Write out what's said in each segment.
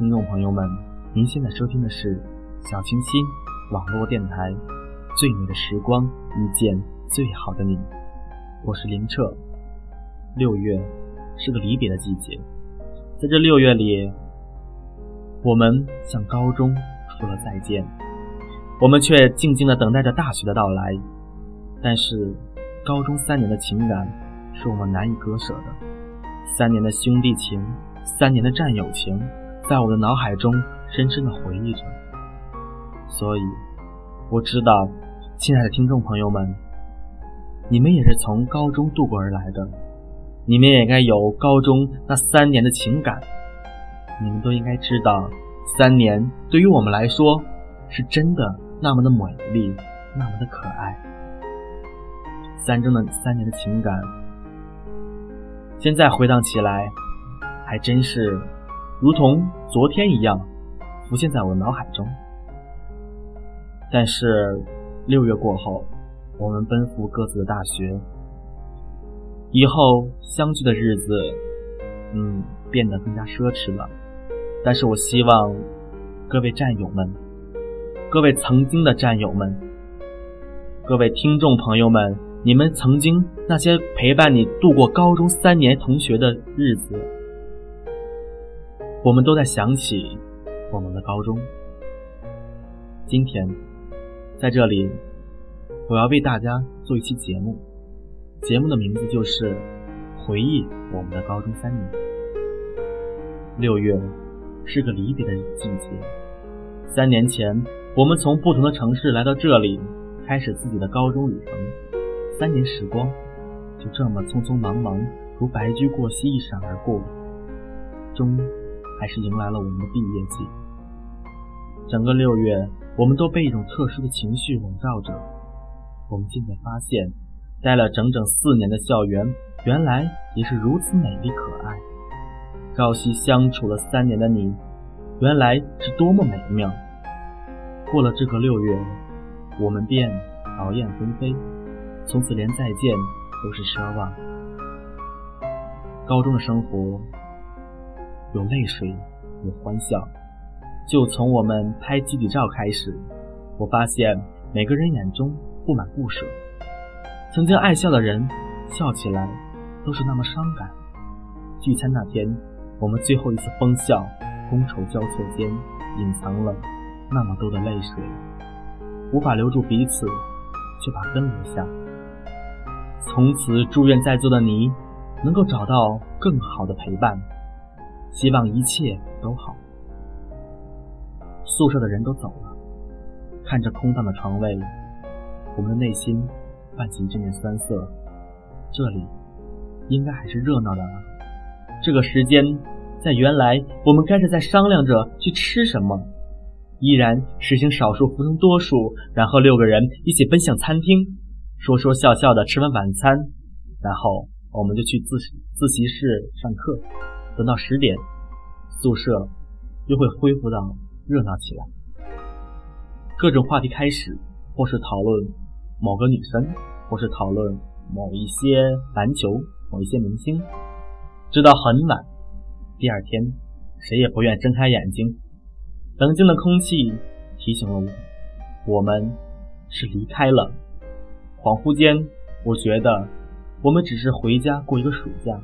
听众朋友们，您现在收听的是小清新网络电台《最美的时光遇见最好的你》，我是林澈。六月是个离别的季节，在这六月里，我们向高中说了再见，我们却静静的等待着大学的到来。但是，高中三年的情感是我们难以割舍的，三年的兄弟情，三年的战友情。在我的脑海中深深的回忆着，所以我知道，亲爱的听众朋友们，你们也是从高中度过而来的，你们也该有高中那三年的情感，你们都应该知道，三年对于我们来说是真的那么的美丽，那么的可爱。三中的三年的情感，现在回荡起来，还真是。如同昨天一样，浮现在我脑海中。但是六月过后，我们奔赴各自的大学，以后相聚的日子，嗯，变得更加奢侈了。但是我希望各位战友们，各位曾经的战友们，各位听众朋友们，你们曾经那些陪伴你度过高中三年同学的日子。我们都在想起我们的高中。今天在这里，我要为大家做一期节目，节目的名字就是回忆我们的高中三年。六月是个离别的季节，三年前我们从不同的城市来到这里，开始自己的高中旅程。三年时光就这么匆匆忙忙，如白驹过隙，一闪而过，终。还是迎来了我们的毕业季。整个六月，我们都被一种特殊的情绪笼罩着。我们渐渐发现，待了整整四年的校园，原来也是如此美丽可爱。朝夕相处了三年的你，原来是多么美妙。过了这个六月，我们便劳燕分飞，从此连再见都是奢望。高中的生活。有泪水，有欢笑。就从我们拍集体照开始，我发现每个人眼中布满不舍。曾经爱笑的人，笑起来都是那么伤感。聚餐那天，我们最后一次疯笑，觥筹交错间，隐藏了那么多的泪水，无法留住彼此，却把根留下。从此，祝愿在座的你，能够找到更好的陪伴。希望一切都好。宿舍的人都走了，看着空荡的床位，我们的内心泛起阵阵酸涩。这里应该还是热闹的啊！这个时间，在原来我们该是在商量着去吃什么，依然实行少数服从多数，然后六个人一起奔向餐厅，说说笑笑的吃完晚餐，然后我们就去自自习室上课。等到十点，宿舍又会恢复到热闹起来，各种话题开始，或是讨论某个女生，或是讨论某一些篮球、某一些明星，直到很晚。第二天，谁也不愿睁开眼睛。冷静的空气提醒了我，我们是离开了。恍惚间，我觉得我们只是回家过一个暑假，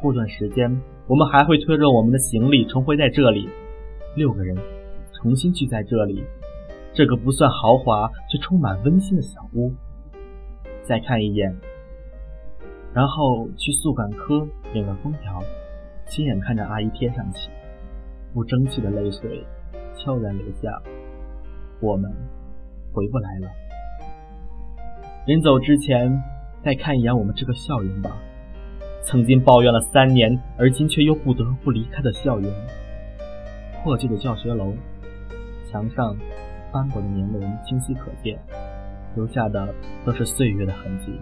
过段时间。我们还会推着我们的行李重回在这里，六个人重新聚在这里，这个不算豪华却充满温馨的小屋。再看一眼，然后去宿管科领了封条，亲眼看着阿姨贴上去，不争气的泪水悄然流下。我们回不来了。临走之前，再看一眼我们这个校园吧。曾经抱怨了三年，而今却又不得不离开的校园。破旧的教学楼，墙上斑驳的年轮清晰可见，留下的都是岁月的痕迹。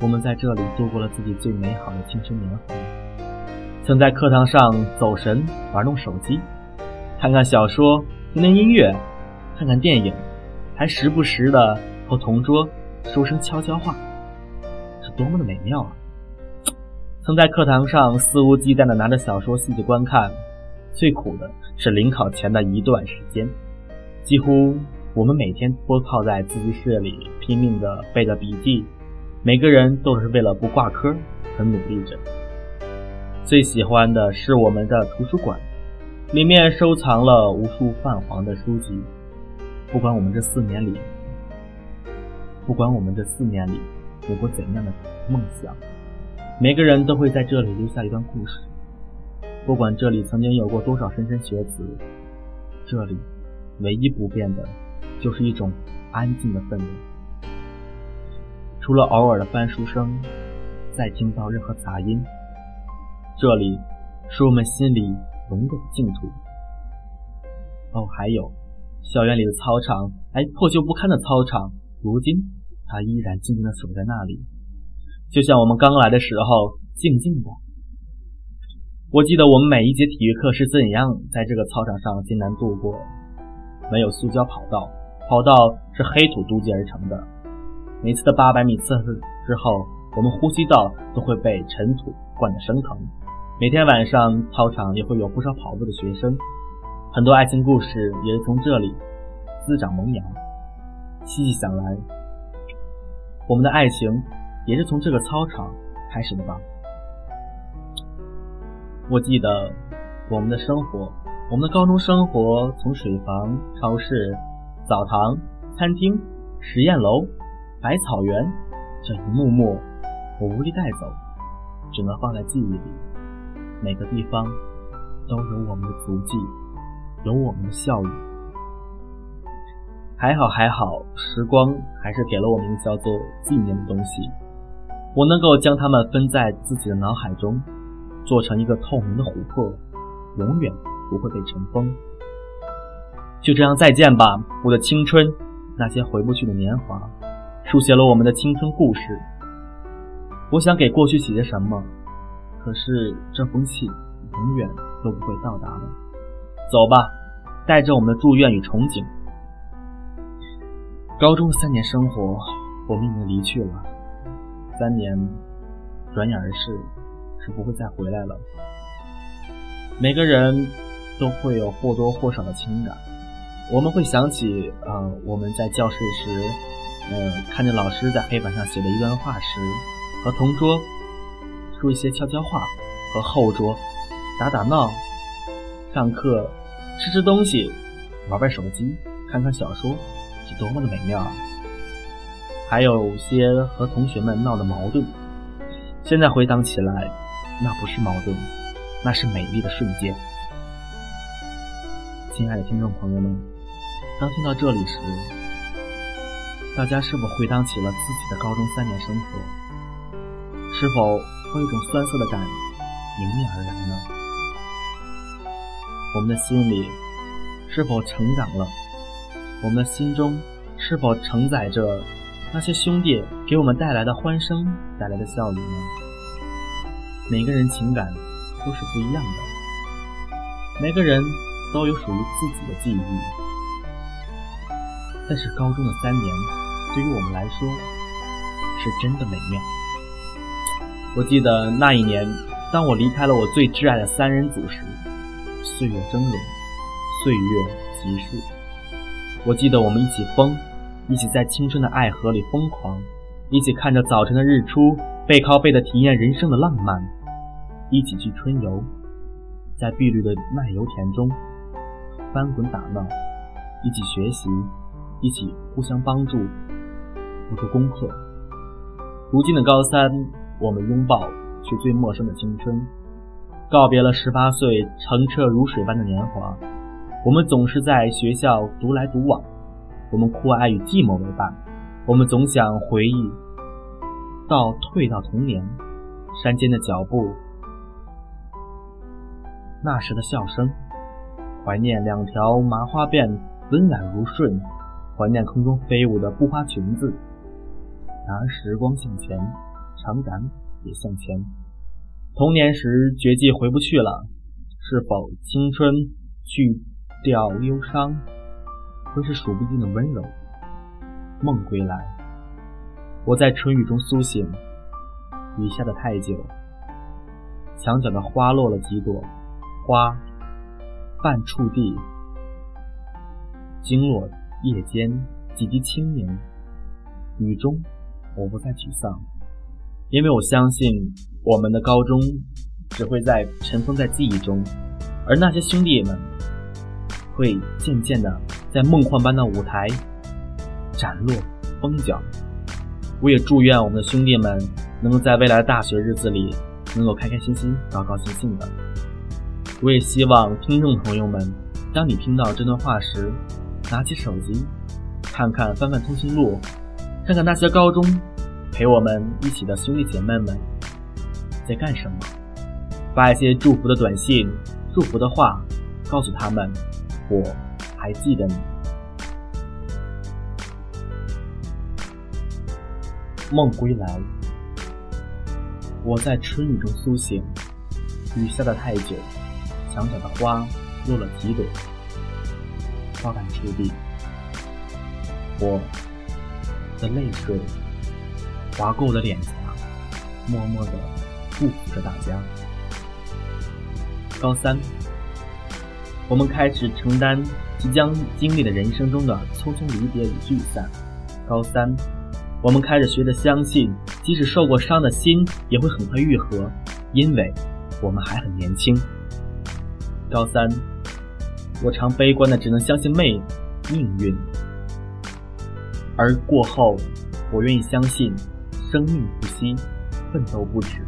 我们在这里度过了自己最美好的青春年华，曾在课堂上走神玩弄手机，看看小说，听听音乐，看看电影，还时不时的和同桌说声悄悄话，是多么的美妙啊！曾在课堂上肆无忌惮地拿着小说细细观看，最苦的是临考前的一段时间，几乎我们每天都靠在自习室里拼命地背着笔记，每个人都是为了不挂科很努力着。最喜欢的是我们的图书馆，里面收藏了无数泛黄的书籍。不管我们这四年里，不管我们这四年里有过怎样的梦想，每个人都会在这里留下一段故事。不管这里曾经有过多少莘莘学子，这里唯一不变的，就是一种安静的氛围。除了偶尔的翻书声，再听不到任何杂音。这里是我们心里永远的净土。哦，还有校园里的操场，哎，破旧不堪的操场，如今它依然静静地守在那里，就像我们刚来的时候，静静的。我记得我们每一节体育课是怎样在这个操场上艰难度过。没有塑胶跑道，跑道是黑土堆积而成的。每次的八百米测试之后，我们呼吸道都会被尘土灌得生疼。每天晚上，操场也会有不少跑步的学生，很多爱情故事也是从这里滋长萌芽。细细想来，我们的爱情也是从这个操场开始的吧。我记得我们的生活，我们的高中生活，从水房、超市、澡堂、餐厅、实验楼、百草园，这一幕幕，我无力带走，只能放在记忆里。每个地方都有我们的足迹，有我们的笑语。还好还好，时光还是给了我们一个叫做纪念的东西，我能够将它们分在自己的脑海中。做成一个透明的琥珀，永远不会被尘封。就这样，再见吧，我的青春，那些回不去的年华，书写了我们的青春故事。我想给过去写些什么，可是这封信永远都不会到达了。走吧，带着我们的祝愿与憧憬。高中三年生活，我们已经离去了，三年转眼而逝。是不会再回来了。每个人都会有或多或少的情感，我们会想起，呃，我们在教室时，呃，看着老师在黑板上写的一段话时，和同桌说一些悄悄话，和后桌打打闹，上课吃吃东西，玩玩手机，看看小说，是多么的美妙啊！还有些和同学们闹的矛盾，现在回想起来。那不是矛盾，那是美丽的瞬间。亲爱的听众朋友们，当听到这里时，大家是否回想起了自己的高中三年生活？是否会有一种酸涩的感迎面而来呢？我们的心里是否成长了？我们的心中是否承载着那些兄弟给我们带来的欢声、带来的笑语呢？每个人情感都是不一样的，每个人都有属于自己的记忆。但是高中的三年，对于我们来说，是真的美妙。我记得那一年，当我离开了我最挚爱的三人组时，岁月峥嵘，岁月极速。我记得我们一起疯，一起在青春的爱河里疯狂，一起看着早晨的日出，背靠背的体验人生的浪漫。一起去春游，在碧绿的麦油田中翻滚打闹，一起学习，一起互相帮助，做出功课。如今的高三，我们拥抱却最陌生的青春，告别了十八岁澄澈如水般的年华。我们总是在学校独来独往，我们酷爱与寂寞为伴，我们总想回忆到退到童年，山间的脚步。那时的笑声，怀念两条麻花辫温婉如顺，怀念空中飞舞的布花裙子。然而时光向前，长杆也向前。童年时绝技回不去了，是否青春去掉忧伤，会是数不尽的温柔？梦归来，我在春雨中苏醒，雨下的太久，墙角的花落了几朵。花半触地，经落夜间几滴清明。雨中，我不再沮丧，因为我相信我们的高中只会在尘封在记忆中，而那些兄弟们会渐渐的在梦幻般的舞台展落风角。我也祝愿我们的兄弟们能够在未来的大学日子里能够开开心心、高高兴兴的。我也希望听众朋友们，当你听到这段话时，拿起手机，看看翻翻通讯录，看看那些高中陪我们一起的兄弟姐妹们在干什么，发一些祝福的短信、祝福的话，告诉他们我还记得你。梦归来，我在春雨中苏醒，雨下的太久。墙角的花落了几朵，花瓣触地，我的泪水划过我的脸颊，默默的祝福着大家。高三，我们开始承担即将经历的人生中的匆匆离别与聚散。高三，我们开始学着相信，即使受过伤的心也会很快愈合，因为我们还很年轻。高三，我常悲观的只能相信命命运，而过后，我愿意相信生命不息，奋斗不止。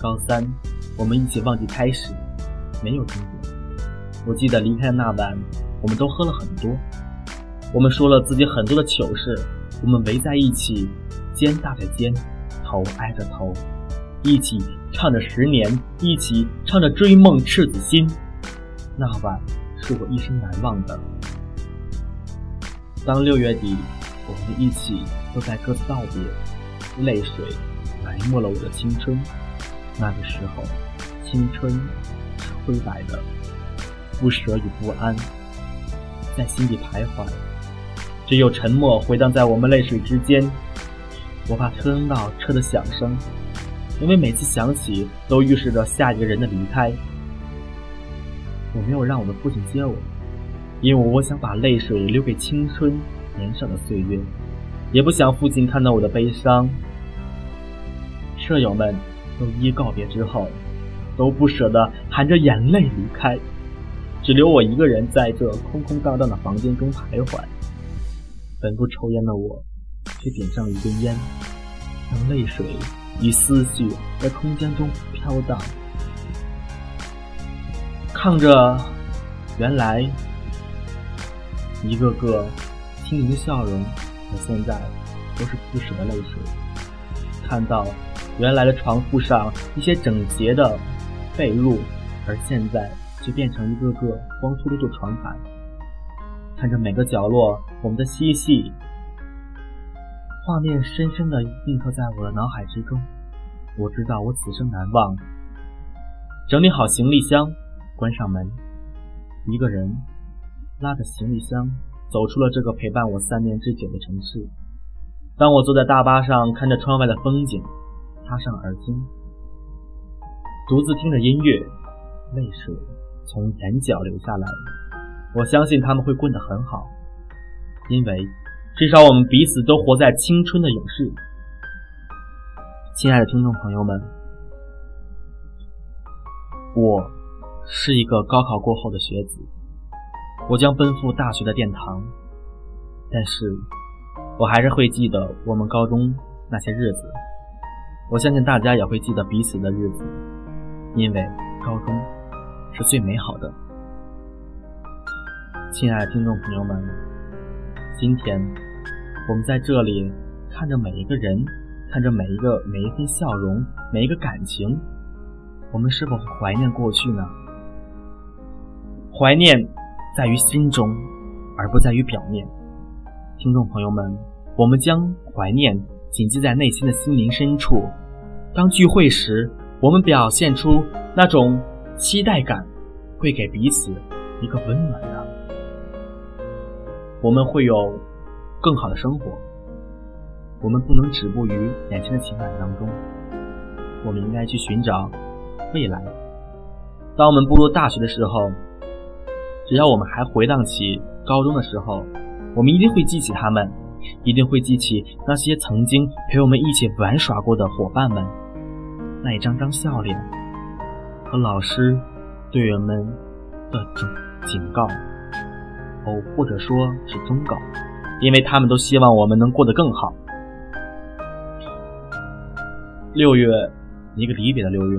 高三，我们一起忘记开始，没有终点。我记得离开的那晚，我们都喝了很多，我们说了自己很多的糗事，我们围在一起，肩搭着肩，头挨着头，一起唱着十年，一起唱着追梦赤子心。那晚是我一生难忘的。当六月底，我们一起都在各自道别，泪水埋没了我的青春。那个时候，青春是灰白的，不舍与不安在心底徘徊，只有沉默回荡在我们泪水之间。我怕听到车的响声，因为每次响起，都预示着下一个人的离开。我没有让我的父亲接我，因为我想把泪水留给青春年少的岁月，也不想父亲看到我的悲伤。舍友们都一告别之后，都不舍得含着眼泪离开，只留我一个人在这空空荡荡的房间中徘徊。本不抽烟的我，却点上一根烟，让泪水与思绪在空间中飘荡。看着原来一个个轻盈的笑容，和现在都是不舍的泪水。看到原来的床铺上一些整洁的被褥，而现在就变成一个个光秃秃的床板。看着每个角落我们的嬉戏，画面深深的印刻在我的脑海之中。我知道我此生难忘。整理好行李箱。关上门，一个人拉着行李箱走出了这个陪伴我三年之久的城市。当我坐在大巴上，看着窗外的风景，插上耳机，独自听着音乐，泪水从眼角流下来。我相信他们会过得很好，因为至少我们彼此都活在青春的勇士。亲爱的听众朋友们，我。是一个高考过后的学子，我将奔赴大学的殿堂，但是我还是会记得我们高中那些日子。我相信大家也会记得彼此的日子，因为高中是最美好的。亲爱的听众朋友们，今天我们在这里看着每一个人，看着每一个每一份笑容，每一个感情，我们是否会怀念过去呢？怀念在于心中，而不在于表面。听众朋友们，我们将怀念谨记在内心的心灵深处。当聚会时，我们表现出那种期待感，会给彼此一个温暖的。我们会有更好的生活。我们不能止步于眼前的情感当中，我们应该去寻找未来。当我们步入大学的时候。只要我们还回荡起高中的时候，我们一定会记起他们，一定会记起那些曾经陪我们一起玩耍过的伙伴们，那一张张笑脸，和老师对我们的警警告，哦，或者说是忠告，因为他们都希望我们能过得更好。六月，一个离别的六月，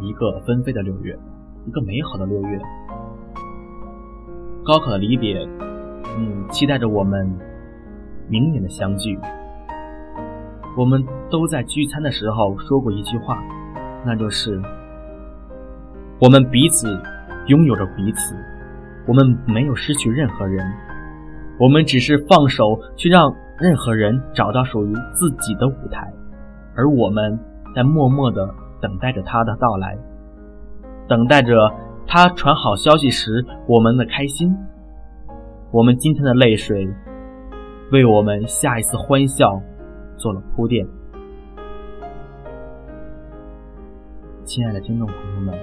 一个纷飞的六月，一个美好的六月。高考的离别，嗯，期待着我们明年的相聚。我们都在聚餐的时候说过一句话，那就是我们彼此拥有着彼此，我们没有失去任何人，我们只是放手去让任何人找到属于自己的舞台。而我们在默默的等待着他的到来，等待着他传好消息时我们的开心。我们今天的泪水，为我们下一次欢笑做了铺垫。亲爱的听众朋友们，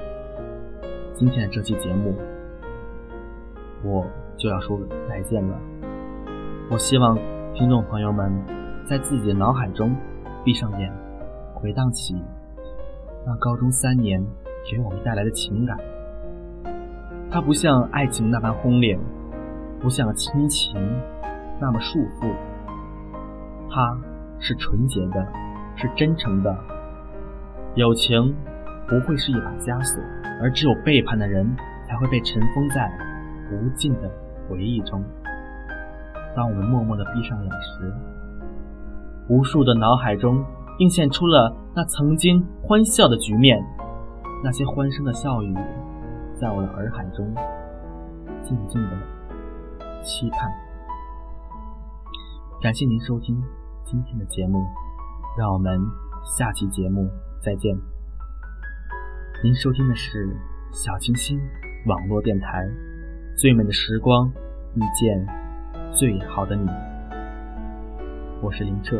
今天这期节目我就要说再见了。我希望听众朋友们在自己的脑海中闭上眼。回荡起那高中三年给我们带来的情感，它不像爱情那般轰烈，不像亲情那么束缚，它是纯洁的，是真诚的。友情不会是一把枷锁，而只有背叛的人才会被尘封在无尽的回忆中。当我们默默地闭上眼时，无数的脑海中。映现出了那曾经欢笑的局面，那些欢声的笑语，在我的耳海中静静的期盼。感谢您收听今天的节目，让我们下期节目再见。您收听的是小清新网络电台，最美的时光遇见最好的你，我是林澈。